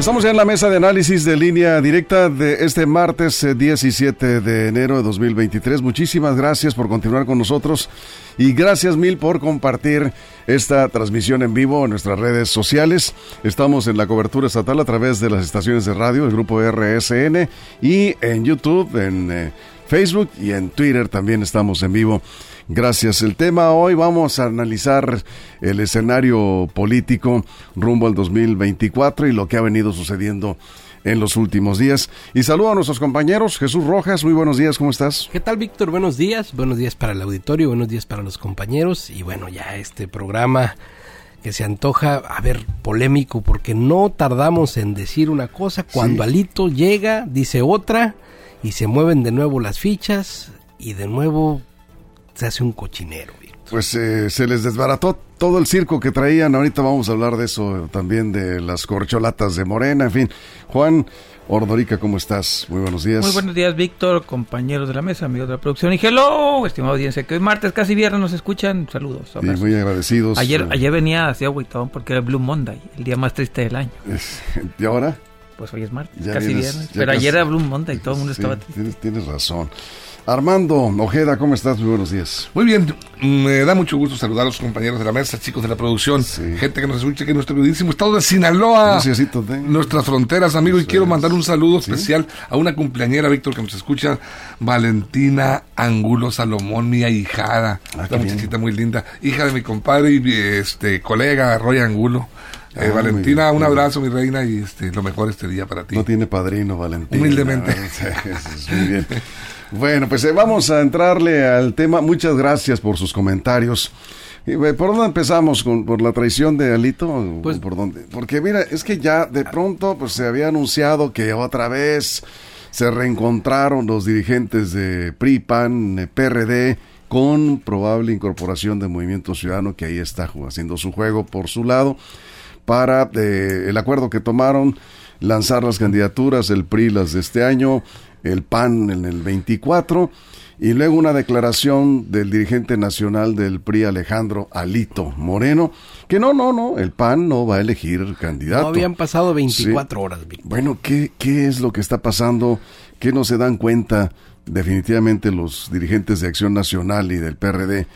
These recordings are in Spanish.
Estamos ya en la mesa de análisis de línea directa de este martes 17 eh, de enero de 2023. Muchísimas gracias por continuar con nosotros y gracias mil por compartir esta transmisión en vivo en nuestras redes sociales. Estamos en la cobertura estatal a través de las estaciones de radio del grupo RSN y en YouTube, en eh, Facebook y en Twitter también estamos en vivo. Gracias. El tema hoy vamos a analizar el escenario político rumbo al 2024 y lo que ha venido sucediendo en los últimos días. Y saludo a nuestros compañeros. Jesús Rojas, muy buenos días, ¿cómo estás? ¿Qué tal, Víctor? Buenos días. Buenos días para el auditorio, buenos días para los compañeros. Y bueno, ya este programa que se antoja, a ver, polémico, porque no tardamos en decir una cosa. Cuando Alito llega, dice otra, y se mueven de nuevo las fichas, y de nuevo se hace un cochinero. Pues eh, se les desbarató todo el circo que traían. Ahorita vamos a hablar de eso también, de las corcholatas de Morena, en fin. Juan Ordorica, ¿cómo estás? Muy buenos días. Muy buenos días, Víctor, compañeros de la mesa, amigos de la producción. Y hello, estimado audiencia, que hoy martes, casi viernes, nos escuchan. Saludos. Y muy agradecidos. Ayer, ayer venía así agüitado porque era Blue Monday, el día más triste del año. ¿Y ahora? Pues hoy es martes, casi viernes. Pero ayer era Blue Monday y todo el mundo estaba triste. Tienes, tienes razón. Armando Ojeda, ¿cómo estás? Muy buenos días. Muy bien, me da mucho gusto saludar a los compañeros de la mesa, chicos de la producción, gente que nos escucha aquí en nuestro queridísimo estado de Sinaloa, nuestras fronteras, amigo, y quiero mandar un saludo especial a una cumpleañera, Víctor, que nos escucha, Valentina Angulo Salomón, mi ahijada, ah, una muchachita muy linda, hija de mi compadre y este colega Roy Angulo. Eh, ah, Valentina, un abrazo, mi reina, y este, lo mejor este día para ti. No tiene padrino, Valentina. Humildemente. muy bien. Bueno, pues eh, vamos a entrarle al tema. Muchas gracias por sus comentarios. ¿Por dónde empezamos? ¿Con, ¿Por la traición de Alito? Pues, ¿Por dónde? Porque mira, es que ya de pronto pues se había anunciado que otra vez se reencontraron los dirigentes de PRI, PAN, eh, PRD con probable incorporación de Movimiento Ciudadano que ahí está haciendo su juego por su lado para el acuerdo que tomaron lanzar las candidaturas, el PRI las de este año, el PAN en el 24 y luego una declaración del dirigente nacional del PRI Alejandro Alito Moreno, que no, no, no, el PAN no va a elegir candidato. No habían pasado 24 horas. Bueno, ¿qué, ¿qué es lo que está pasando? ¿Qué no se dan cuenta definitivamente los dirigentes de Acción Nacional y del PRD?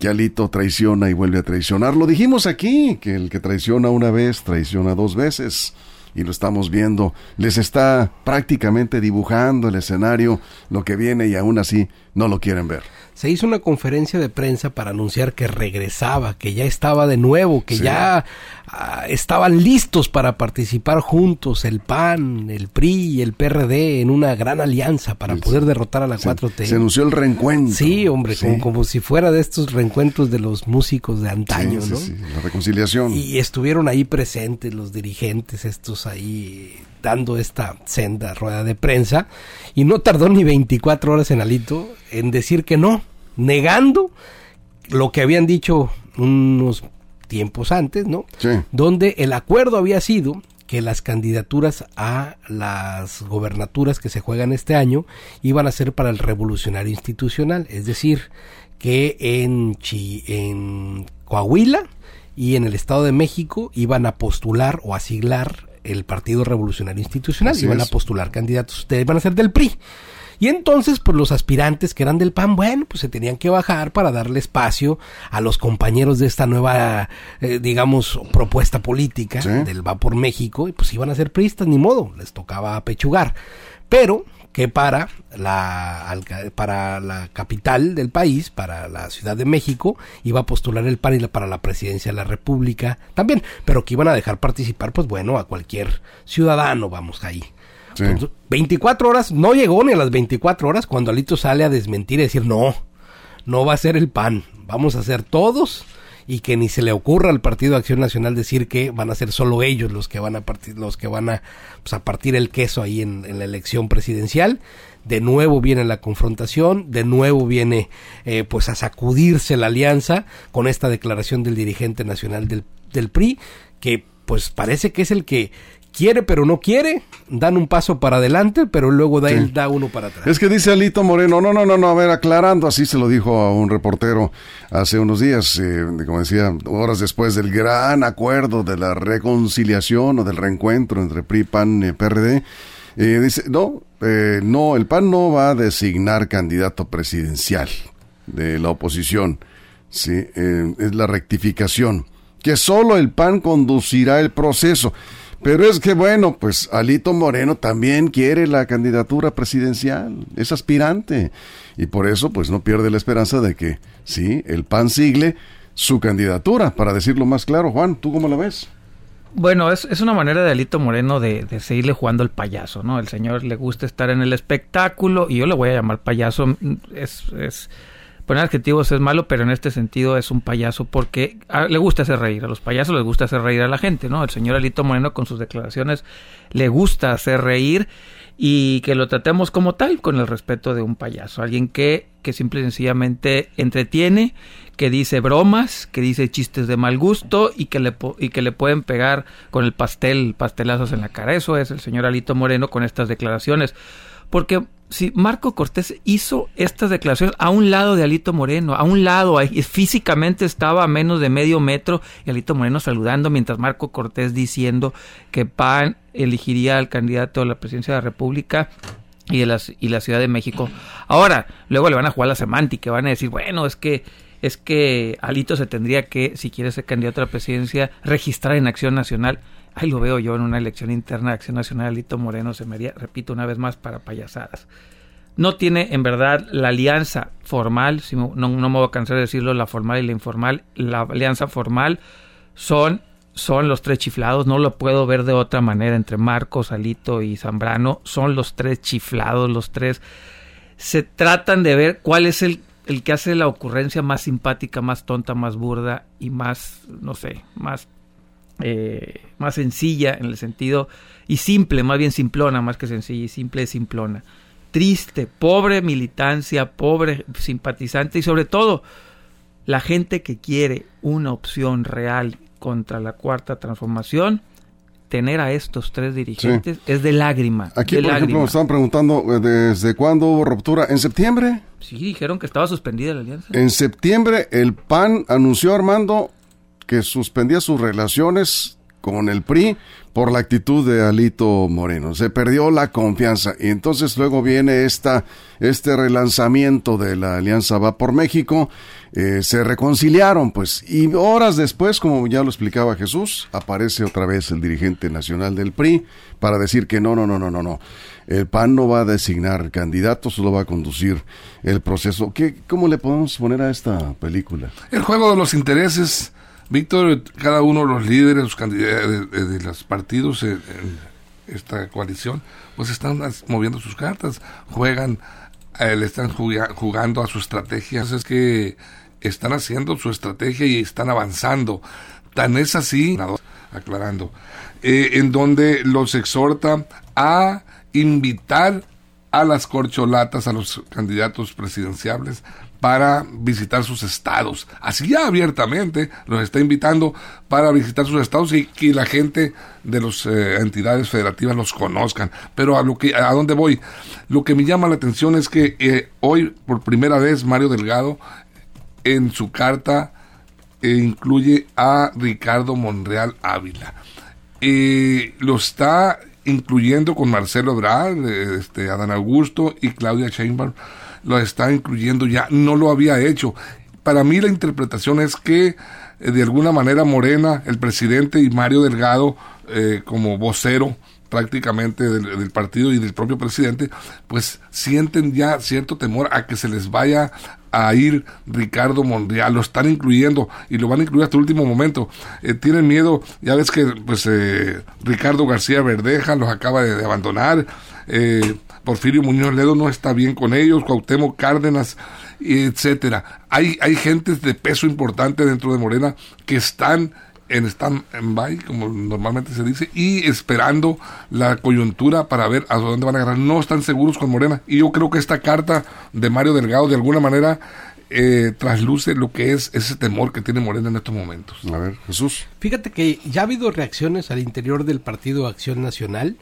Que Alito traiciona y vuelve a traicionar. Lo dijimos aquí, que el que traiciona una vez, traiciona dos veces. Y lo estamos viendo, les está prácticamente dibujando el escenario, lo que viene y aún así no lo quieren ver. Se hizo una conferencia de prensa para anunciar que regresaba, que ya estaba de nuevo, que ya estaban listos para participar juntos el PAN, el PRI y el PRD en una gran alianza para poder derrotar a la 4T. Se anunció el reencuentro. Sí, hombre, Como, si fuera de estos reencuentros de los músicos de antaño, ¿no? la reconciliación. Y estuvieron ahí presentes los dirigentes, estos ahí dando esta senda rueda de prensa y no tardó ni 24 horas en Alito en decir que no, negando lo que habían dicho unos tiempos antes, ¿no? Donde el acuerdo había sido que las candidaturas a las gobernaturas que se juegan este año iban a ser para el revolucionario institucional, es decir, que en, en Coahuila y en el Estado de México iban a postular o a siglar el Partido Revolucionario Institucional, iban a postular candidatos, ustedes van a ser del PRI. Y entonces, pues los aspirantes que eran del PAN, bueno, pues se tenían que bajar para darle espacio a los compañeros de esta nueva, eh, digamos, propuesta política del Va por México, y pues iban a ser priistas, ni modo, les tocaba apechugar. Pero que para la, para la capital del país, para la Ciudad de México, iba a postular el PAN y para la presidencia de la República también, pero que iban a dejar participar, pues bueno, a cualquier ciudadano, vamos ahí. 24 horas, no llegó ni a las 24 horas cuando Alito sale a desmentir y decir, no, no va a ser el PAN, vamos a ser todos y que ni se le ocurra al Partido de Acción Nacional decir que van a ser solo ellos los que van a partir, los que van a, pues, a partir el queso ahí en, la elección presidencial. De nuevo viene la confrontación, de nuevo viene eh, pues a sacudirse la alianza con esta declaración del dirigente nacional del, del PRI, que pues parece que es el que quiere pero no quiere, dan un paso para adelante, pero luego da, él da uno para atrás. Es que dice Alito Moreno, no, no, no, no, a ver, aclarando, así se lo dijo a un reportero hace unos días, eh, como decía, horas después del gran acuerdo de la reconciliación o del reencuentro entre PRI, PAN y PRD, eh, dice, no, eh, no, el PAN no va a designar candidato presidencial de la oposición, sí, es la rectificación, que solo el PAN conducirá el proceso. Pero es que bueno, pues Alito Moreno también quiere la candidatura presidencial, es aspirante y por eso pues no pierde la esperanza de que sí, el PAN sigle su candidatura, para decirlo más claro. Juan, ¿tú cómo la ves? Bueno, es, es una manera de Alito Moreno de, de, seguirle jugando el payaso, ¿no? El señor le gusta estar en el espectáculo y yo le voy a llamar payaso. Es, es poner adjetivos es malo, pero en este sentido es un payaso porque le gusta hacer reír. A los payasos les gusta hacer reír a la gente, ¿no? El señor Alito Moreno con sus declaraciones le gusta hacer reír y que lo tratemos como tal, con el respeto de un payaso. Alguien que, que simple y sencillamente entretiene, que dice bromas, que dice chistes de mal gusto y que le, y que le pueden pegar con el pastel, pastelazos en la cara. Eso es el señor Alito Moreno con estas declaraciones. Porque si Marco Cortés hizo estas declaraciones a un lado de Alito Moreno, a un lado, físicamente estaba a menos de medio metro y Alito Moreno saludando mientras Marco Cortés diciendo que PAN elegiría al candidato a la presidencia de la República y, de y la Ciudad de México. Ahora, luego le van a jugar la semántica, van a decir, bueno, es que es que Alito se tendría que, si quiere ser candidato a la presidencia, registrar en Acción Nacional. Ahí lo veo yo en una elección interna de Acción Nacional, Lito Moreno se me repito una vez más, para payasadas. No tiene en verdad la alianza formal, si no, no me voy a cansar de decirlo, la formal y la informal. La alianza formal son, son los tres chiflados, no lo puedo ver de otra manera entre Marcos, Alito y Zambrano. Son los tres chiflados, los tres. Se tratan de ver cuál es el, el que hace la ocurrencia más simpática, más tonta, más burda y más, no sé, más eh, más sencilla en el sentido y simple, más bien simplona, más que sencilla y simple simplona. Triste, pobre militancia, pobre simpatizante y sobre todo la gente que quiere una opción real contra la cuarta transformación, tener a estos tres dirigentes es de lágrima. Aquí, por ejemplo, me estaban preguntando eh, desde cuándo hubo ruptura. ¿En septiembre? Sí, dijeron que estaba suspendida la alianza. En septiembre el PAN anunció, Armando, que suspendía sus relaciones con el PRI por la actitud de Alito Moreno. Se perdió la confianza y entonces luego viene esta, este relanzamiento de la Alianza Va por México. Eh, se reconciliaron, pues, y horas después, como ya lo explicaba Jesús, aparece otra vez el dirigente nacional del PRI para decir que no, no, no, no, no, no. El PAN no va a designar candidatos, solo va a conducir el proceso. ¿Qué, ¿Cómo le podemos poner a esta película? El juego de los intereses Víctor, cada uno de los líderes los candidatos de, los partidos en, esta coalición, pues están moviendo sus cartas, juegan, eh, le están jugando a su estrategia. Es que están haciendo su estrategia y están avanzando. Tan es así, aclarando, eh, en donde los exhorta a invitar a las corcholatas, a los candidatos presidenciales, para visitar sus estados. Así ya abiertamente los está invitando para visitar sus estados y que la gente de las eh, entidades federativas los conozcan. Pero a lo que a dónde voy, lo que me llama la atención es que eh, hoy por primera vez Mario Delgado en su carta eh, incluye a Ricardo Monreal Ávila. lo está incluyendo con Marcelo Ebrard, este, Adán Augusto y Claudia Sheinbaum lo está incluyendo ya, no lo había hecho. Para mí la interpretación es que eh, de alguna manera Morena, el presidente y Mario Delgado eh, como vocero prácticamente del, partido y del propio presidente, pues sienten ya cierto temor a que se les vaya a ir Ricardo Monreal, lo están incluyendo y lo van a incluir hasta el último momento. Eh, tienen miedo, ya ves que pues Ricardo García Verdeja los acaba de abandonar, eh, Porfirio Muñoz Ledo no está bien con ellos, Cuauhtémoc Cárdenas, etcétera. Hay, hay gentes de peso importante dentro de Morena que están en stand-by, como normalmente se dice, y esperando la coyuntura para ver a dónde van a agarrar. No están seguros con Morena. Y yo creo que esta carta de Mario Delgado, de alguna manera, eh, trasluce lo que es ese temor que tiene Morena en estos momentos. A ver, Jesús. Fíjate que ya ha habido reacciones al interior del Partido Acción Nacional.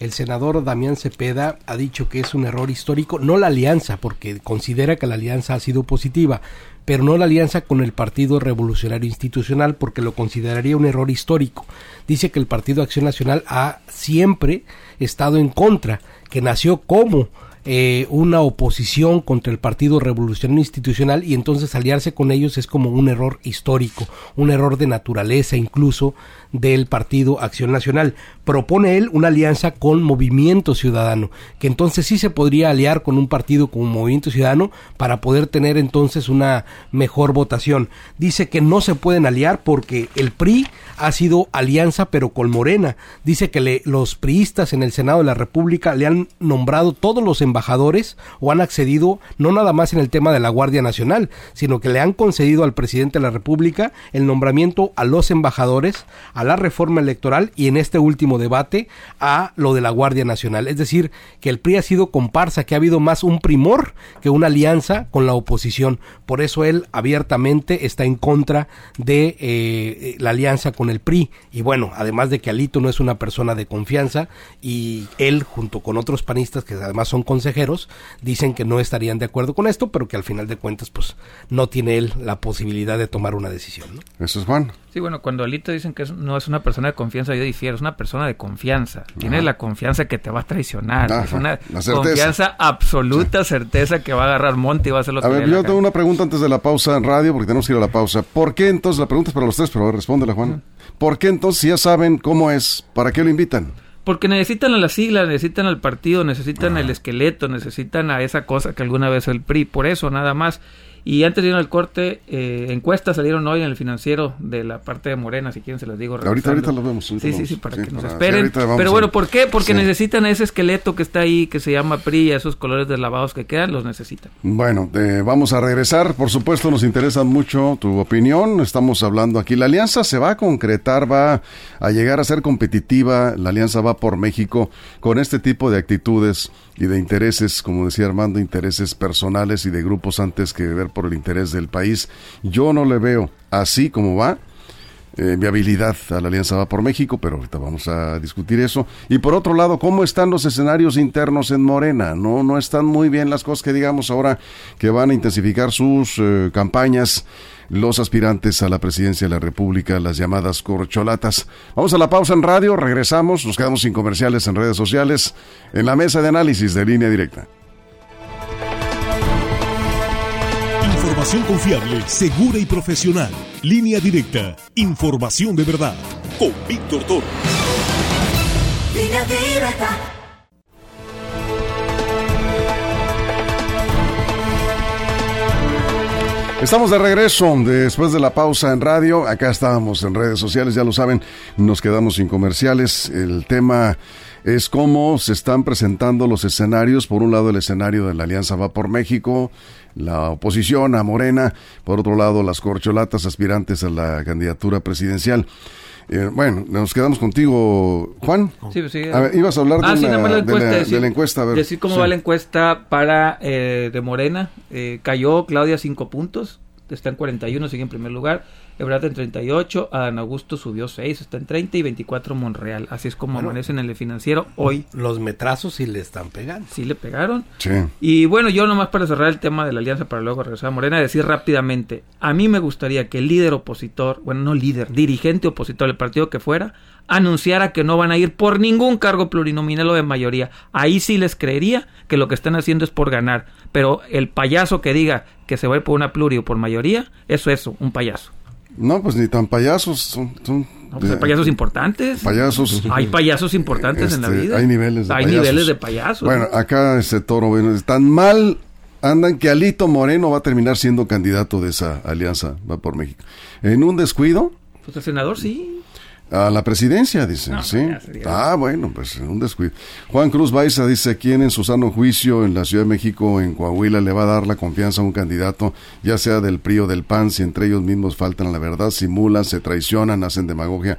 El senador Damián Cepeda ha dicho que es un error histórico, no la alianza, porque considera que la alianza ha sido positiva, pero no la alianza con el Partido Revolucionario Institucional, porque lo consideraría un error histórico. Dice que el Partido Acción Nacional ha siempre estado en contra, que nació como eh, una oposición contra el Partido Revolucionario Institucional y entonces aliarse con ellos es como un error histórico, un error de naturaleza incluso del Partido Acción Nacional. Propone él una alianza con Movimiento Ciudadano, que entonces sí se podría aliar con un partido como Movimiento Ciudadano para poder tener entonces una mejor votación. Dice que no se pueden aliar porque el PRI ha sido alianza pero con Morena. Dice que le, los priistas en el Senado de la República le han nombrado todos los embajadores o han accedido no nada más en el tema de la Guardia Nacional, sino que le han concedido al presidente de la República el nombramiento a los embajadores, a la reforma electoral y en este último debate a lo de la Guardia Nacional. Es decir, que el PRI ha sido comparsa, que ha habido más un primor que una alianza con la oposición. Por eso él abiertamente está en contra de eh, la alianza con el PRI. Y bueno, además de que Alito no es una persona de confianza y él junto con otros panistas que además son consejeros dicen que no estarían de acuerdo con esto, pero que al final de cuentas pues no tiene él la posibilidad de tomar una decisión. Eso es Juan. Sí, bueno, cuando Alito dicen que no es una persona de confianza, yo difiero, es una persona de confianza. Tiene la confianza que te va a traicionar. es una confianza absoluta, certeza que va a agarrar monte y va a hacer lo a ver, yo tengo una pregunta antes de la pausa en radio, porque tenemos que ir a la pausa. ¿Por qué entonces, la pregunta es para los tres, pero respóndela Juan. ¿Por qué entonces, si ya saben cómo es, para qué lo invitan? Porque necesitan a la sigla, necesitan al partido, necesitan el esqueleto, necesitan a esa cosa que alguna vez el PRI. Por eso, nada más. Y antes de ir al corte, eh, encuestas salieron hoy en el financiero de la parte de Morena, si quieren se los digo. Ahorita, ahorita lo vemos. Sí, sí, sí, para que nos esperen. Pero bueno, ¿por qué? Porque necesitan ese esqueleto que está ahí, que se llama PRI, esos colores deslavados que quedan, los necesitan. Bueno, eh, vamos a regresar. Por supuesto, nos interesa mucho tu opinión. Estamos hablando aquí. La alianza se va a concretar, va a llegar a ser competitiva. La alianza va por México con este tipo de actitudes y de intereses, como decía Armando, intereses personales y de grupos antes que ver por el interés del país. Yo no le veo así como va. Eh, viabilidad a la Alianza Va por México, pero ahorita vamos a discutir eso. Y por otro lado, ¿cómo están los escenarios internos en Morena? No, no están muy bien las cosas que digamos ahora que van a intensificar sus eh, campañas los aspirantes a la presidencia de la República, las llamadas corcholatas. Vamos a la pausa en radio, regresamos, nos quedamos sin comerciales en redes sociales, en la mesa de análisis de línea directa. Información confiable, segura y profesional. Línea directa, información de verdad. Con Víctor Toro. Línea directa. Estamos de regreso después de la pausa en radio. Acá estábamos en redes sociales, ya lo saben, nos quedamos sin comerciales. El tema es cómo se están presentando los escenarios. Por un lado, el escenario de la Alianza Va por México, la oposición a Morena. Por otro lado, las corcholatas aspirantes a la candidatura presidencial. Eh, bueno, nos quedamos contigo, Juan. Sí, pues sí. ibas a hablar de, la, encuesta, decir, cómo va la encuesta para eh, de Morena. Eh, cayó Claudia cinco puntos, está en 41, sigue en primer lugar. Ebrard en 38, Adán Augusto subió 6, está en 30 y 24 Monreal. Así es como amanecen en el financiero hoy. Los metrazos sí le están pegando. Sí le pegaron. Sí. Y bueno, yo nomás para cerrar el tema de la alianza para luego regresar a Morena, decir rápidamente, a mí me gustaría que el líder opositor, bueno, no líder, dirigente opositor del partido que fuera, anunciara que no van a ir por ningún cargo plurinominal o de mayoría. Ahí sí les creería que lo que están haciendo es por ganar. Pero el payaso que diga que se va a ir por una pluri o por mayoría, eso es eso, un payaso. No, pues ni tan payasos. Son, son pues hay payasos importantes. Payasos. Hay payasos importantes en la este, vida. Hay niveles de Hay niveles de payasos. Bueno, acá ese toro, bueno, tan mal andan que Alito Moreno va a terminar siendo candidato de esa alianza, va por México. En un descuido. Pues el senador sí. A la presidencia, dicen, sí. Ah, bueno, pues un descuido. Juan Cruz Baiza dice, ¿quién en su sano juicio en la Ciudad de México, en Coahuila, le va a dar la confianza a un candidato, ya sea del PRI o del PAN, si entre ellos mismos faltan a la verdad, simulan, se traicionan, hacen demagogia?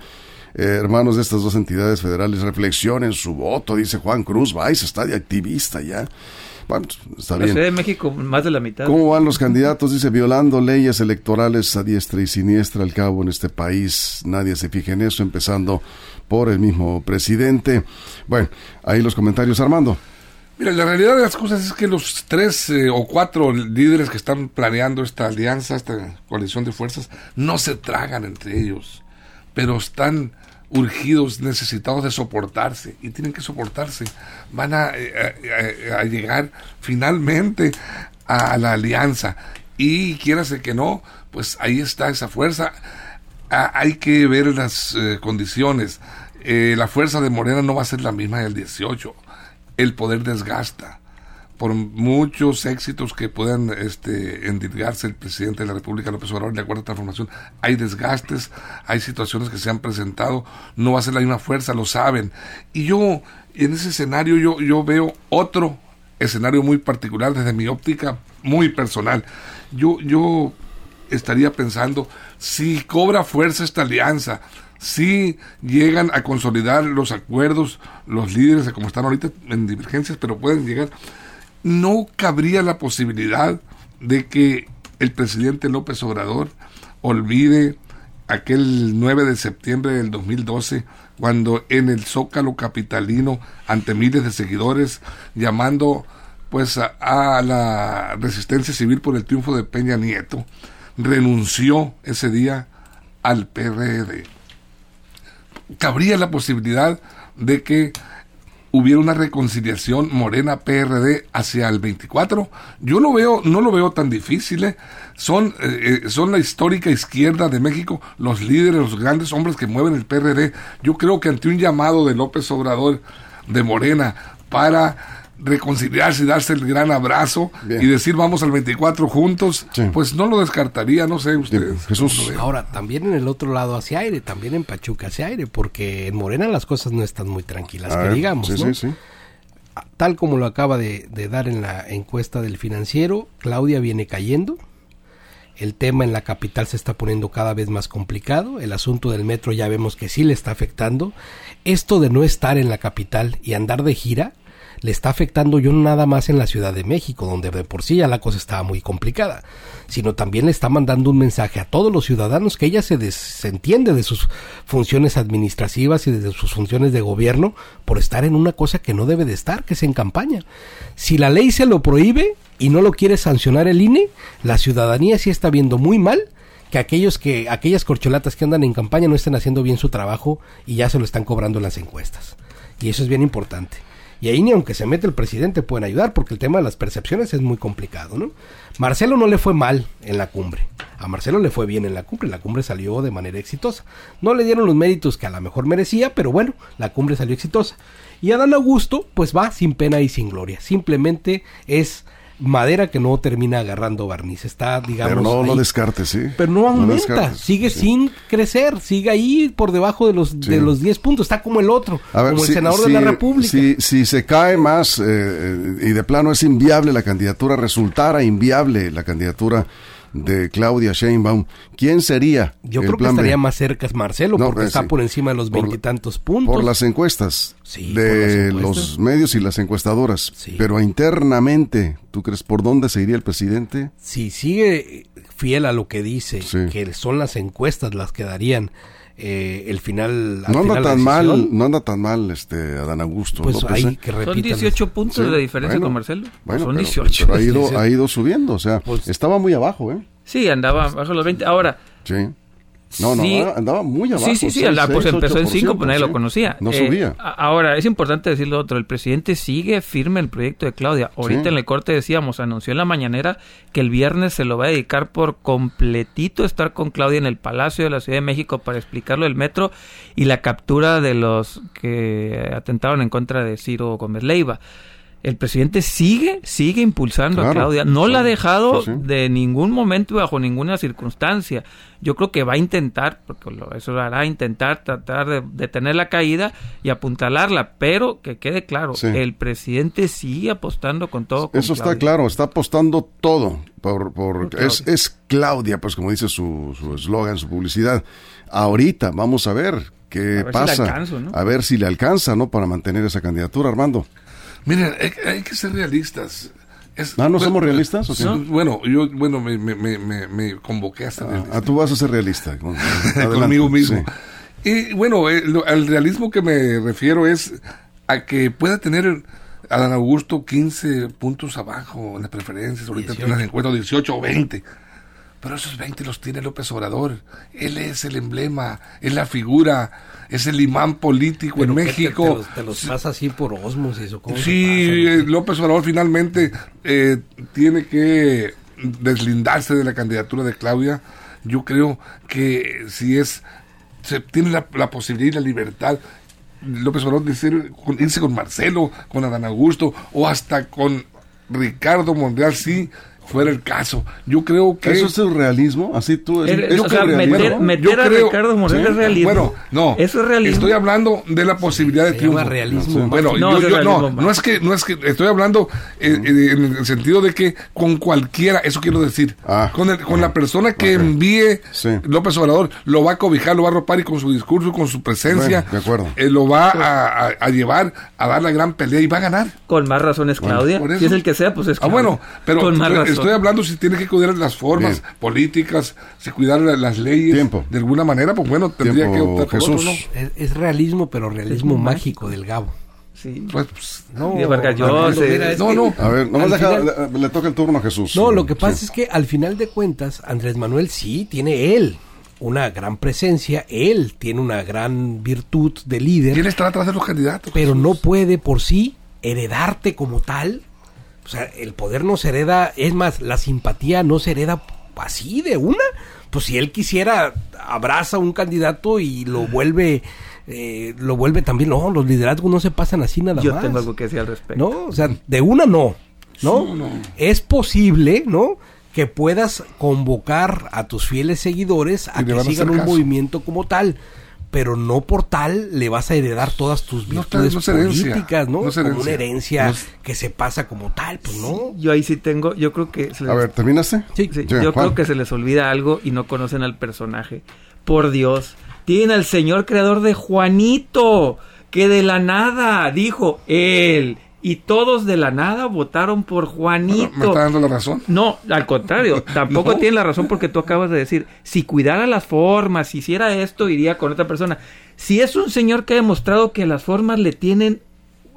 Eh, hermanos de estas dos entidades federales, reflexionen su voto, dice Juan Cruz Baiza, está de activista ya. Bueno, está bien. La Ciudad de México, más de la mitad. ¿Cómo van los candidatos? Dice, violando leyes electorales a diestra y siniestra al cabo en este país. Nadie se fija en eso, empezando por el mismo presidente. Bueno, ahí los comentarios, Armando. Mira, la realidad de las cosas es que los tres eh, o cuatro líderes que están planeando esta alianza, esta coalición de fuerzas, no se tragan entre ellos, pero están urgidos, necesitados de soportarse y tienen que soportarse. Van a, eh, a, llegar finalmente a la alianza y quiérase que no, pues ahí está esa fuerza. hay que ver las eh, condiciones. la fuerza de Morena no va a ser la misma del 18 el poder desgasta. Por muchos éxitos que puedan este, endilgarse el presidente de la República, López Obrador, de acuerdo a transformación, hay desgastes, hay situaciones que se han presentado, no va a ser la misma fuerza, lo saben. Y yo, en ese escenario, yo, yo veo otro escenario muy particular desde mi óptica muy personal. Yo, yo estaría pensando, si cobra fuerza esta alianza, si llegan a consolidar los acuerdos, los líderes, como están ahorita en divergencias, pero pueden llegar. No cabría la posibilidad de que el presidente López Obrador olvide aquel 9 de septiembre del 2012, cuando en el Zócalo Capitalino, ante miles de seguidores, llamando pues a, a la resistencia civil por el triunfo de Peña Nieto, renunció ese día al PRD cabría la posibilidad de que hubiera una reconciliación Morena PRD hacia el 24. Yo lo veo, no lo veo tan difícil. ¿eh? Son, eh, eh, son la histórica izquierda de México, los líderes, los grandes hombres que mueven el PRD. Yo creo que ante un llamado de López Obrador de Morena para reconciliarse y darse el gran abrazo y decir vamos al 24 juntos, pues no lo descartaría, no sé ustedes. Jesús. Ahora, también en el otro lado hacia aire, también en Pachuca hacia aire, porque en Morena las cosas no están muy tranquilas, que digamos, Tal como lo acaba de, de dar en la encuesta del financiero, Claudia viene cayendo, el tema en la capital se está poniendo cada vez más complicado. El asunto del metro ya vemos que sí le está afectando. Esto de no estar en la capital y andar de gira le está afectando yo nada más en la Ciudad de México, donde de por sí ya la cosa estaba muy complicada, sino también le está mandando un mensaje a todos los ciudadanos que ella se desentiende de sus funciones administrativas y de sus funciones de gobierno por estar en una cosa que no debe de estar, que es en campaña. Si la ley se lo prohíbe y no lo quiere sancionar el INE, la ciudadanía sí está viendo muy mal que aquellos que aquellas corcholatas que andan en campaña no estén haciendo bien su trabajo y ya se lo están cobrando en las encuestas. Y eso es bien importante. Y ahí ni aunque se mete el presidente pueden ayudar porque el tema de las percepciones es muy complicado, ¿no? Marcelo no le fue mal en la cumbre. A Marcelo le fue bien en la cumbre. La cumbre salió de manera exitosa. No le dieron los méritos que a lo mejor merecía, pero bueno, la cumbre salió exitosa. Y Adán Augusto, pues va sin pena y sin gloria. Simplemente es madera que no termina agarrando barniz. Está, digamos. Pero no, no descartes, sí. Pero no aumenta, sigue sin crecer, sigue ahí por debajo de los, de los 10 puntos. Está como el otro, como el senador de la República. Si, si se cae más eh, y de plano es inviable la candidatura, resultara inviable la candidatura de Claudia Sheinbaum, ¿quién sería? Yo creo que estaría más cerca Marcelo, porque eh, está por encima de los veintitantos puntos. Por las encuestas de los medios y las encuestadoras. Pero internamente, ¿tú crees por dónde se iría el presidente? Si sigue fiel a lo que dice, que son las encuestas las que darían eh, el final. No anda tan mal, no anda tan mal este Adán Augusto. Pues ahí ¿eh? que Son 18 puntos de diferencia con Marcelo. Bueno, son 18. ha, ido, ha ido subiendo, o sea, pues estaba muy abajo, ¿eh? Sí, andaba bajo los 20. Ahora, sí. No, no, andaba muy abajo. Sí, sí, sí, pues empezó en 5, pues nadie lo conocía. No subía. Eh, ahora, es importante decir lo otro, el presidente sigue firme el proyecto de Claudia. Ahorita en el corte decíamos, anunció en la mañanera que el viernes se lo va a dedicar por completito estar con Claudia en el Palacio de la Ciudad de México para explicarlo el metro y la captura de los que atentaron en contra de Ciro Gómez Leiva el presidente sigue, sigue impulsando a Claudia. No la ha dejado de ningún momento bajo ninguna circunstancia. Yo creo que va a intentar, porque eso lo hará, intentar tratar de detener la caída y apuntalarla, pero que quede claro, el presidente sigue apostando con todo. eso está claro, está apostando todo. Por, por, es, es Claudia, pues como dice su eslogan, su, publicidad. Ahorita vamos a ver qué pasa. a ver si le alcanza, ¿no? Para mantener esa candidatura, Armando. Miren, hay, que ser realistas. ah, ¿no somos realistas? Bueno, yo bueno, me, me, me, me convoqué hasta ah, ah, tú vas a ser realista. Conmigo mismo. Y bueno, el, eh, al realismo que me refiero es a que pueda tener Adán Augusto 15 puntos abajo en las preferencias, ahorita tiene las encuestas 18 o 20. Pero esos 20 los tiene López Obrador. Él es el emblema, es la figura, es el imán político en México. Te, los, pasa así por osmosis o Sí, eh, López Obrador finalmente eh, tiene que deslindarse de la candidatura de Claudia. Yo creo que si es se tiene la, posibilidad y la libertad López Obrador de irse con Marcelo, con Adán Augusto o hasta con Ricardo Monreal, sí, fuera el caso. Yo creo que... ¿Eso es el realismo? Así tú... Es, o sea, meter, meter a Ricardo Moreno es realismo. Bueno, no. Eso es realismo. Estoy hablando de la posibilidad de triunfo. realismo. Bueno, no, yo, yo no, no es que, no es que, estoy hablando eh, eh, en el sentido de que con cualquiera, eso quiero decir, ah, con, el, con la persona que envíe López Obrador, lo va a cobijar, lo va a arropar y con su discurso, con su presencia, de acuerdo. Eh, lo va a, a, llevar a dar la gran pelea y va a ganar. Con más razones, Claudia. si es el que sea, pues es Ah, bueno, pero con más estoy hablando si tiene que cuidar las formas políticas, si cuidar las leyes de alguna manera, pues bueno, tendría que optar por Jesús. es, realismo, pero realismo mágico del Gabo. Sí. Pues, pues no, no, no. A ver, nomás le, toca el turno a Jesús. No, lo que pasa es que al final de cuentas, Andrés Manuel sí tiene él una gran presencia, él tiene una gran virtud de líder. ¿Quién está atrás de los candidatos? Pero no puede por sí heredarte como tal o sea, el poder no se hereda, es más, la simpatía no se hereda así de una. Pues si él quisiera, abraza a un candidato y lo vuelve, eh, lo vuelve también, no, los liderazgos no se pasan así nada más. Yo tengo algo que decir al respecto. No, o sea, de una no, ¿no? no. Es posible, ¿no? Que puedas convocar a tus fieles seguidores a que sigan un movimiento como tal pero no por tal le vas a heredar todas tus virtudes políticas, ¿no? como una herencia que se pasa como tal, pues no. Yo ahí sí tengo, yo creo que... a ver, ¿terminaste? Sí, sí. yo creo que se les olvida algo y no conocen al personaje. Por Dios, tienen al señor creador de Juanito, que de la nada dijo, él y todos de la nada votaron por Juanito. ¿Me está dando la razón? No, al contrario, tampoco tiene la razón porque tú acabas de decir, si cuidara las formas, si hiciera esto, iría con otra persona. Si es un señor que ha demostrado que las formas le tienen,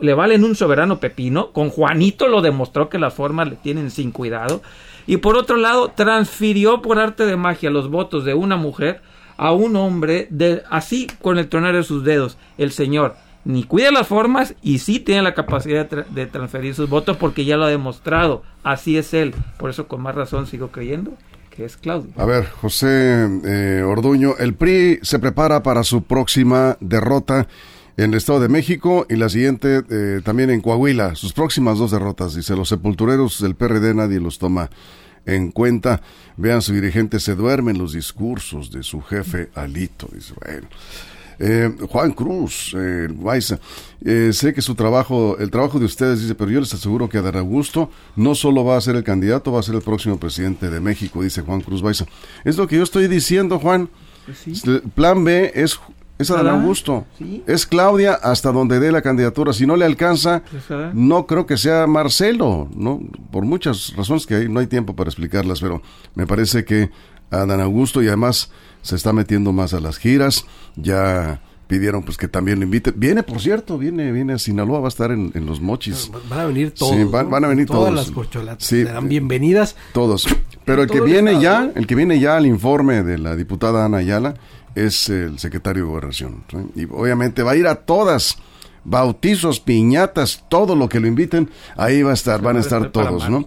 le valen un soberano pepino, con Juanito lo demostró que las formas le tienen sin cuidado. Y por otro lado, transfirió por arte de magia los votos de una mujer a un hombre de, así con el tronar de sus dedos, el señor ni cuida las formas y sí tiene la capacidad de, transferir sus votos porque ya lo ha demostrado. Así es él. Por eso con más razón sigo creyendo que es Claudio. A ver, José eh, Orduño, el PRI se prepara para su próxima derrota en el Estado de México y la siguiente eh, también en Coahuila. Sus próximas dos derrotas. Dice, los sepultureros del PRD nadie los toma en cuenta. Vean, su dirigente se duerme en los discursos de su jefe Alito. Dice, bueno. Eh, Juan Cruz, eh, eh, sé que su trabajo, el trabajo de ustedes, dice, pero yo les aseguro que Adán Augusto no solo va a ser el candidato, va a ser el próximo presidente de México, dice Juan Cruz Baiza. Es lo que yo estoy diciendo, Juan. Pues el plan B es es Adán Augusto. Es Claudia hasta donde dé la candidatura. Si no le alcanza, pues, no creo que sea Marcelo, ¿no? Por muchas razones que hay, no hay tiempo para explicarlas, pero me parece que Adán Augusto y además se está metiendo más a las giras, ya pidieron pues que también lo invite. Viene, por cierto, viene, viene a Sinaloa, va a estar en, los mochis. Van a venir todos. van, a venir Todas las corcholatas serán bienvenidas. Todos. Pero el que viene ya, el que viene ya al informe de la diputada Ana Ayala es el secretario de Gobernación. Y obviamente va a ir a todas. Bautizos, piñatas, todo lo que lo inviten, ahí va a estar, van a estar todos, ¿no?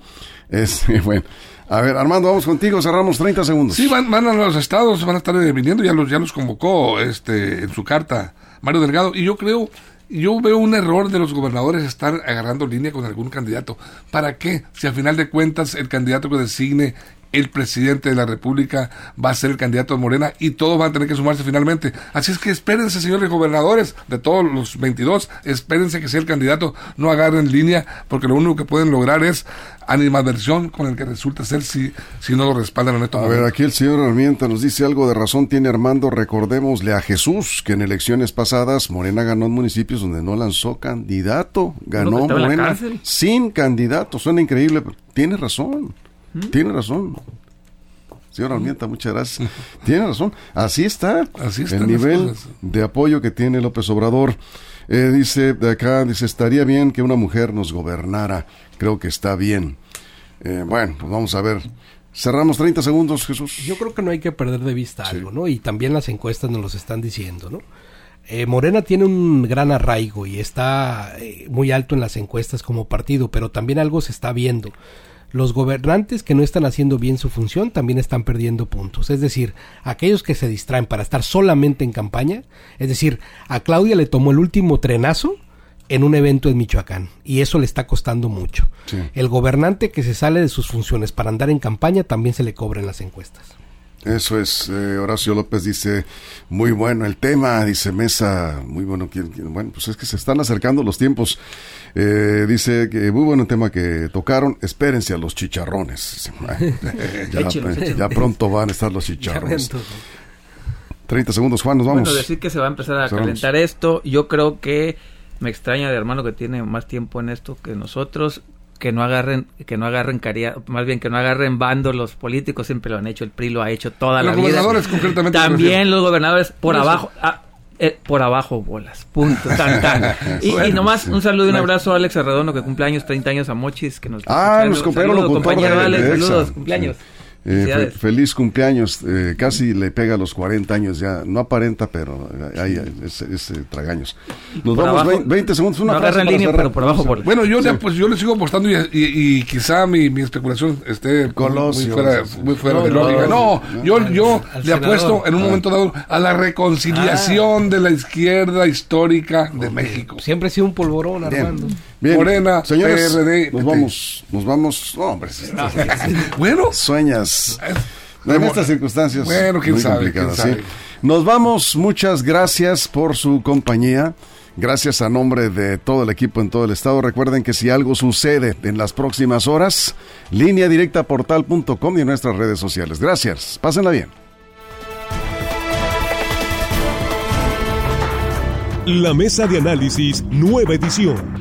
Es, bueno. A ver, Armando, vamos contigo, cerramos 30 segundos. Sí, van, van a los estados, van a estar viniendo, ya los, ya los convocó este, en su carta Mario Delgado, y yo creo, yo veo un error de los gobernadores estar agarrando línea con algún candidato. ¿Para qué? Si al final de cuentas el candidato que designe el presidente de la República va a ser el candidato de Morena y todos van a tener que sumarse finalmente. Así es que espérense, señores gobernadores, de todos los 22, espérense que sea el candidato, no agarren línea, porque lo único que pueden lograr es animadversión con el que resulta ser si, si no lo respaldan en estos A ver, aquí el señor Armienta nos dice algo de razón, tiene Armando, recordémosle a Jesús que en elecciones pasadas Morena ganó en municipios donde no lanzó candidato, ganó Morena sin candidato, suena increíble, pero tiene razón, ¿Mm? tiene razón. Señor Armienta, muchas gracias. Tiene razón. Así está. Así está el nivel de apoyo que tiene López Obrador. Eh, dice de acá, dice, estaría bien que una mujer nos gobernara. Creo que está bien. Eh, bueno, pues vamos a ver. Cerramos 30 segundos, Jesús. Yo creo que no hay que perder de vista algo, ¿no? Y también las encuestas nos lo están diciendo, ¿no? Eh, Morena tiene un gran arraigo y está muy alto en las encuestas como partido, pero también algo se está viendo los gobernantes que no están haciendo bien su función también están perdiendo puntos. Es decir, aquellos que se distraen para estar solamente en campaña, es decir, a Claudia le tomó el último trenazo en un evento en Michoacán y eso le está costando mucho. El gobernante que se sale de sus funciones para andar en campaña también se le cobra en las encuestas. Eso es, eh, Horacio López dice, muy bueno el tema, dice Mesa, muy bueno, bueno, pues es que se están acercando los tiempos. Eh, dice que muy bueno el tema que tocaron, espérense a los chicharrones. ya, pronto van a estar los chicharrones. 30 segundos, Juan, nos vamos. Bueno, decir que se va a empezar a calentar esto, yo creo que me extraña de hermano que tiene más tiempo en esto que nosotros que no agarren que no agarren caría, más bien que no agarren bando los políticos siempre lo han hecho el PRI lo ha hecho toda la vida. Los gobernadores concretamente también los gobernadores por abajo ah, eh, por abajo bolas punto tan tan. Y, nomás un saludo y un abrazo a Alex Arredondo que cumple años 30 años a Mochis que nos ah nos compañero compañero Alex saludos cumpleaños eh, feliz cumpleaños, eh, casi le pega a los 40 años ya, no aparenta, pero hay ese tragaños. Nos vamos 20, segundos, una no línea, pero por abajo. Bueno, yo, pues, yo le sigo apostando y, quizá mi, mi, especulación esté muy, fuera, muy fuera de lógica. No, yo, yo le apuesto en un momento dado a la reconciliación ah. de la izquierda histórica de México. Siempre ha sido un polvorón, Armando. Morena, señores, nos vamos, nos vamos. No, hombre, bueno, sueñas. En estas circunstancias. Bueno, quién sabe, Nos vamos, muchas gracias por su compañía. Gracias a nombre de todo el equipo en todo el estado. Recuerden que si algo sucede en las próximas horas, línea directa portal.com y en nuestras redes sociales. Gracias. Pásenla bien. La mesa de análisis, nueva edición.